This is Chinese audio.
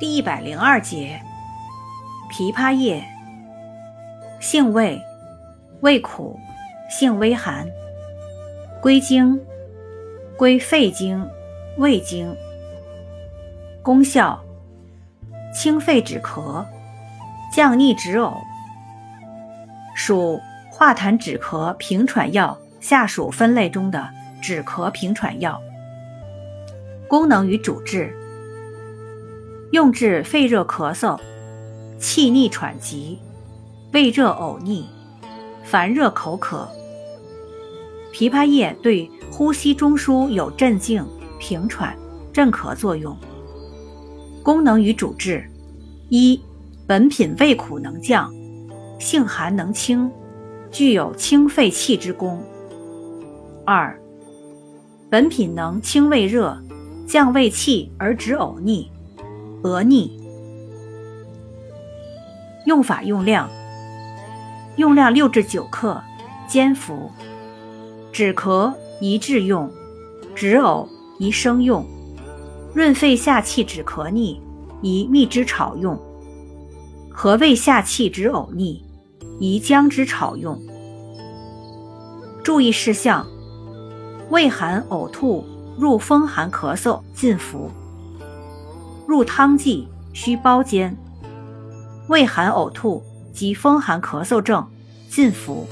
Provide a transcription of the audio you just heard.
第一百零二节，枇杷叶，性味，味苦，性微寒，归经，归肺经、胃经。功效，清肺止咳，降逆止呕。属化痰止咳平喘药下属分类中的止咳平喘药。功能与主治：用治肺热咳嗽、气逆喘急、胃热呕逆、烦热口渴。枇杷叶对呼吸中枢有镇静、平喘、镇咳作用。功能与主治：一、本品味苦能降，性寒能清，具有清肺气之功。二、本品能清胃热。降胃气而止呕逆、额逆。用法用量：用量六至九克，煎服。止咳宜制用，止呕宜生用。润肺下气止咳逆宜蜜汁炒用。和胃下气止呕逆宜姜汁炒用。注意事项：胃寒呕吐。入风寒咳嗽禁服，入汤剂需包煎。胃寒呕吐及风寒咳嗽症禁服。